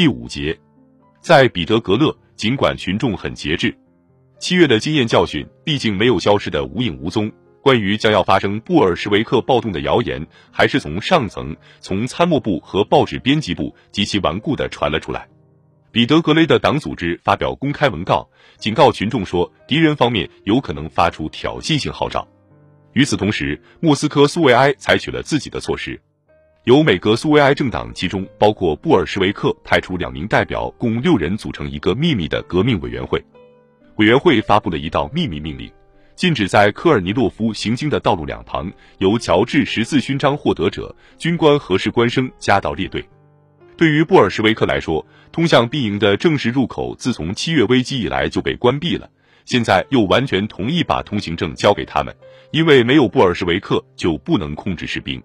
第五节，在彼得格勒，尽管群众很节制，七月的经验教训毕竟没有消失的无影无踪。关于将要发生布尔什维克暴动的谣言，还是从上层、从参谋部和报纸编辑部极其顽固地传了出来。彼得格雷的党组织发表公开文告，警告群众说，敌人方面有可能发出挑衅性号召。与此同时，莫斯科苏维埃采取了自己的措施，由每个苏维埃政党其中包括布尔什维克派出两名代表，共六人组成一个秘密的革命委员会。委员会发布了一道秘密命令，禁止在科尔尼洛夫行经的道路两旁由乔治十字勋章获得者、军官和士官生夹道列队。对于布尔什维克来说，通向兵营的正式入口自从七月危机以来就被关闭了，现在又完全同意把通行证交给他们，因为没有布尔什维克就不能控制士兵。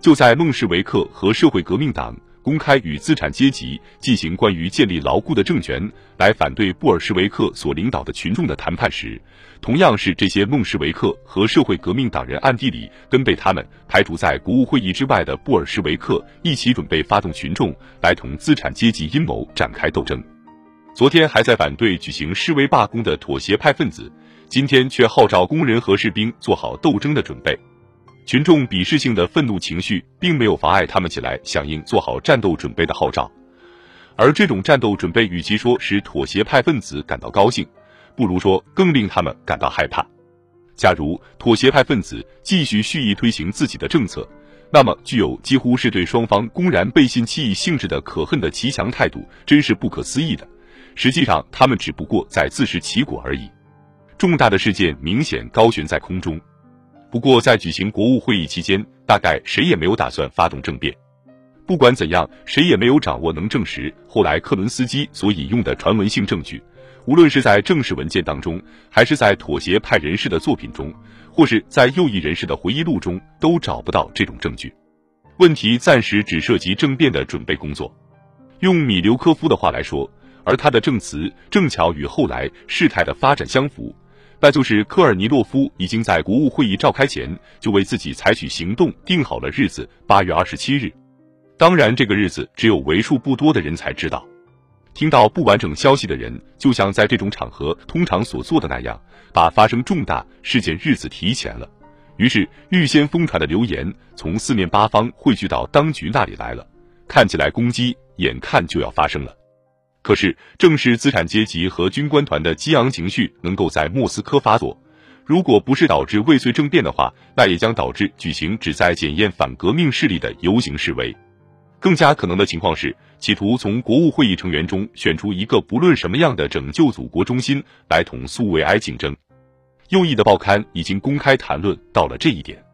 就在孟什维克和社会革命党。公开与资产阶级进行关于建立牢固的政权来反对布尔什维克所领导的群众的谈判时，同样是这些孟什维克和社会革命党人暗地里跟被他们排除在国务会议之外的布尔什维克一起准备发动群众来同资产阶级阴谋展开斗争。昨天还在反对举行示威罢工的妥协派分子，今天却号召工人和士兵做好斗争的准备。群众鄙视性的愤怒情绪，并没有妨碍他们起来响应做好战斗准备的号召，而这种战斗准备，与其说使妥协派分子感到高兴，不如说更令他们感到害怕。假如妥协派分子继续蓄意推行自己的政策，那么具有几乎是对双方公然背信弃义性质的可恨的骑墙态度，真是不可思议的。实际上，他们只不过在自食其果而已。重大的事件明显高悬在空中。不过，在举行国务会议期间，大概谁也没有打算发动政变。不管怎样，谁也没有掌握能证实后来克伦斯基所引用的传闻性证据。无论是在正式文件当中，还是在妥协派人士的作品中，或是在右翼人士的回忆录中，都找不到这种证据。问题暂时只涉及政变的准备工作。用米留科夫的话来说，而他的证词正巧与后来事态的发展相符。那就是科尔尼洛夫已经在国务会议召开前就为自己采取行动定好了日子，八月二十七日。当然，这个日子只有为数不多的人才知道。听到不完整消息的人，就像在这种场合通常所做的那样，把发生重大事件日子提前了。于是，预先疯传的流言从四面八方汇聚到当局那里来了，看起来攻击眼看就要发生了。可是，正是资产阶级和军官团的激昂情绪能够在莫斯科发作。如果不是导致未遂政变的话，那也将导致举行旨在检验反革命势力的游行示威。更加可能的情况是，企图从国务会议成员中选出一个不论什么样的拯救祖国中心来同苏维埃竞争。右翼的报刊已经公开谈论到了这一点，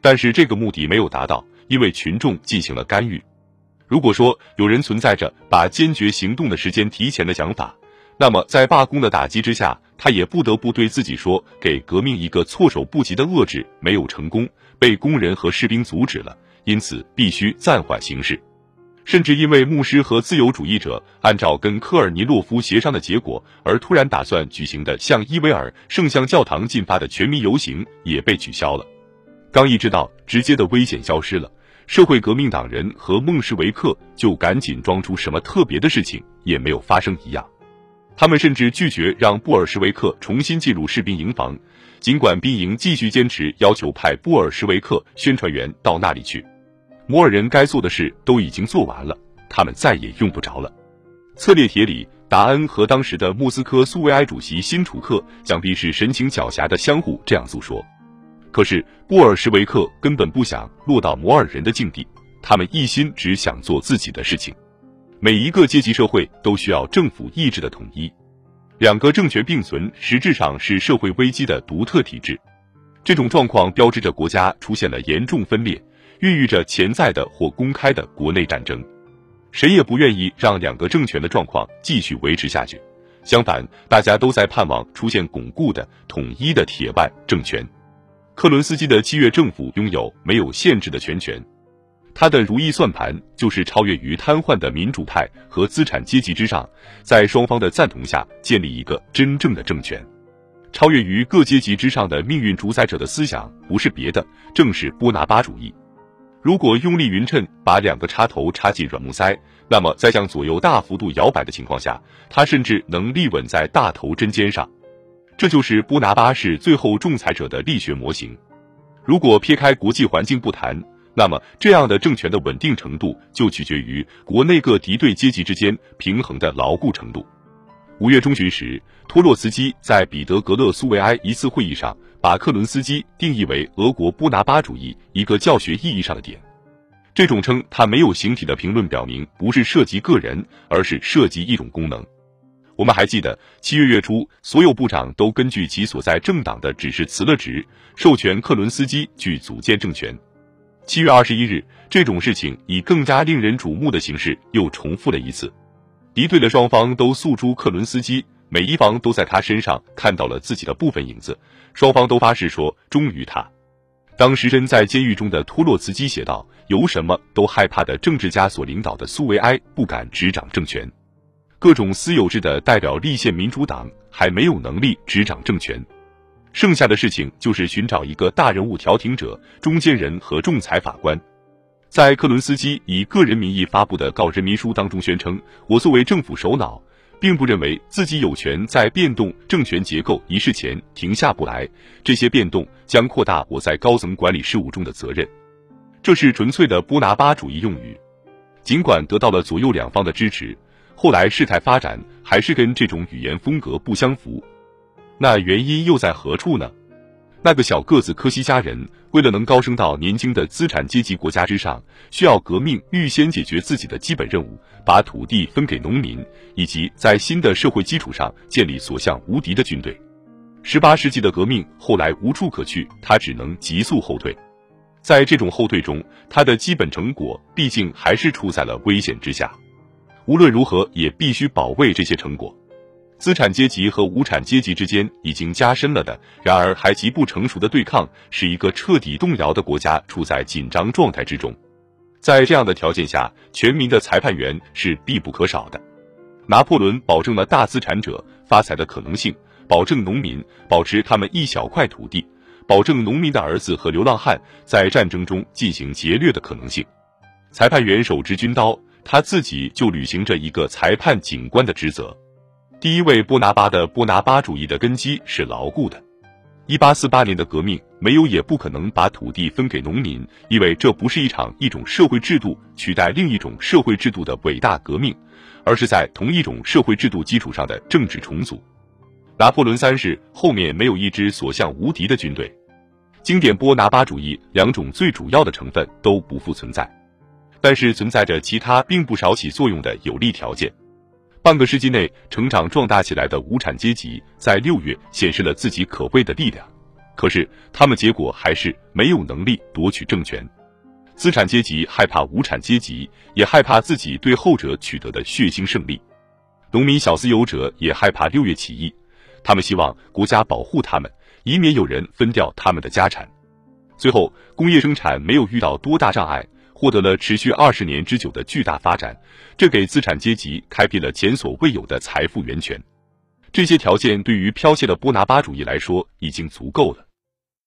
但是这个目的没有达到，因为群众进行了干预。如果说有人存在着把坚决行动的时间提前的想法，那么在罢工的打击之下，他也不得不对自己说：“给革命一个措手不及的遏制没有成功，被工人和士兵阻止了，因此必须暂缓行事。”甚至因为牧师和自由主义者按照跟科尔尼洛夫协商的结果而突然打算举行的向伊维尔圣像教堂进发的全民游行也被取消了。刚一知道直接的危险消失了。社会革命党人和孟什维克就赶紧装出什么特别的事情也没有发生一样，他们甚至拒绝让布尔什维克重新进入士兵营房，尽管兵营继续坚持要求派布尔什维克宣传员到那里去。摩尔人该做的事都已经做完了，他们再也用不着了。策列铁里达恩和当时的莫斯科苏维埃主席辛楚克想必是神情狡黠的相互这样诉说。可是布尔什维克根本不想落到摩尔人的境地，他们一心只想做自己的事情。每一个阶级社会都需要政府意志的统一，两个政权并存实质上是社会危机的独特体制。这种状况标志着国家出现了严重分裂，孕育着潜在的或公开的国内战争。谁也不愿意让两个政权的状况继续维持下去，相反，大家都在盼望出现巩固的统一的铁腕政权。克伦斯基的七月政府拥有没有限制的全权，他的如意算盘就是超越于瘫痪的民主派和资产阶级之上，在双方的赞同下建立一个真正的政权。超越于各阶级之上的命运主宰者的思想不是别的，正是波拿巴主义。如果用力匀称把两个插头插进软木塞，那么在向左右大幅度摇摆的情况下，它甚至能立稳在大头针尖上。这就是波拿巴是最后仲裁者的力学模型。如果撇开国际环境不谈，那么这样的政权的稳定程度就取决于国内各敌对阶级之间平衡的牢固程度。五月中旬时，托洛茨基在彼得格勒苏维埃一次会议上，把克伦斯基定义为俄国波拿巴主义一个教学意义上的点。这种称他没有形体的评论表明，不是涉及个人，而是涉及一种功能。我们还记得，七月月初，所有部长都根据其所在政党的指示辞了职，授权克伦斯基去组建政权。七月二十一日，这种事情以更加令人瞩目的形式又重复了一次。敌对的双方都诉诸克伦斯基，每一方都在他身上看到了自己的部分影子。双方都发誓说忠于他。当时身在监狱中的托洛茨基写道：“由什么都害怕的政治家所领导的苏维埃不敢执掌政权。”各种私有制的代表立宪民主党还没有能力执掌政权，剩下的事情就是寻找一个大人物调停者、中间人和仲裁法官。在克伦斯基以个人名义发布的告人民书当中宣称：“我作为政府首脑，并不认为自己有权在变动政权结构一事前停下不来。这些变动将扩大我在高层管理事务中的责任。”这是纯粹的波拿巴主义用语，尽管得到了左右两方的支持。后来事态发展还是跟这种语言风格不相符，那原因又在何处呢？那个小个子科西嘉人为了能高升到年轻的资产阶级国家之上，需要革命预先解决自己的基本任务，把土地分给农民，以及在新的社会基础上建立所向无敌的军队。十八世纪的革命后来无处可去，他只能急速后退。在这种后退中，他的基本成果毕竟还是处在了危险之下。无论如何，也必须保卫这些成果。资产阶级和无产阶级之间已经加深了的，然而还极不成熟的对抗，使一个彻底动摇的国家处在紧张状态之中。在这样的条件下，全民的裁判员是必不可少的。拿破仑保证了大资产者发财的可能性，保证农民保持他们一小块土地，保证农民的儿子和流浪汉在战争中进行劫掠的可能性。裁判员手执军刀。他自己就履行着一个裁判警官的职责。第一位波拿巴的波拿巴主义的根基是牢固的。一八四八年的革命没有也不可能把土地分给农民，因为这不是一场一种社会制度取代另一种社会制度的伟大革命，而是在同一种社会制度基础上的政治重组。拿破仑三世后面没有一支所向无敌的军队，经典波拿巴主义两种最主要的成分都不复存在。但是存在着其他并不少起作用的有利条件。半个世纪内成长壮大起来的无产阶级在六月显示了自己可畏的力量，可是他们结果还是没有能力夺取政权。资产阶级害怕无产阶级，也害怕自己对后者取得的血腥胜利。农民小私有者也害怕六月起义，他们希望国家保护他们，以免有人分掉他们的家产。最后，工业生产没有遇到多大障碍。获得了持续二十年之久的巨大发展，这给资产阶级开辟了前所未有的财富源泉。这些条件对于剽窃的波拿巴主义来说已经足够了。